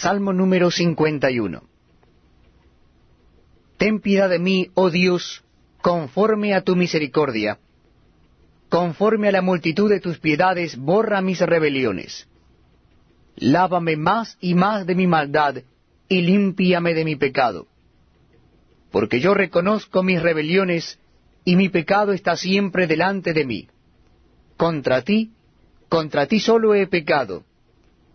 Salmo número 51. Ten piedad de mí, oh Dios, conforme a tu misericordia. Conforme a la multitud de tus piedades, borra mis rebeliones. Lávame más y más de mi maldad, y límpiame de mi pecado. Porque yo reconozco mis rebeliones, y mi pecado está siempre delante de mí. Contra ti, contra ti solo he pecado,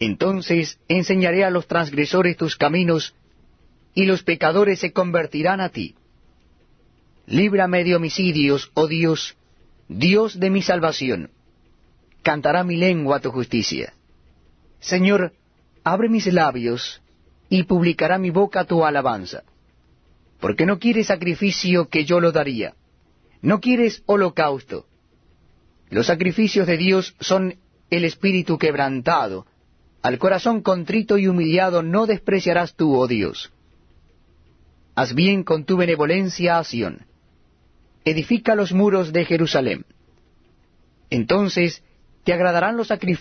Entonces enseñaré a los transgresores tus caminos, y los pecadores se convertirán a ti. Líbrame de homicidios, oh Dios, Dios de mi salvación. Cantará mi lengua tu justicia. Señor, abre mis labios, y publicará mi boca tu alabanza. Porque no quieres sacrificio que yo lo daría, no quieres holocausto. Los sacrificios de Dios son el espíritu quebrantado, al corazón contrito y humillado no despreciarás tú, oh Dios. Haz bien con tu benevolencia a Sión. Edifica los muros de Jerusalén. Entonces te agradarán los sacrificios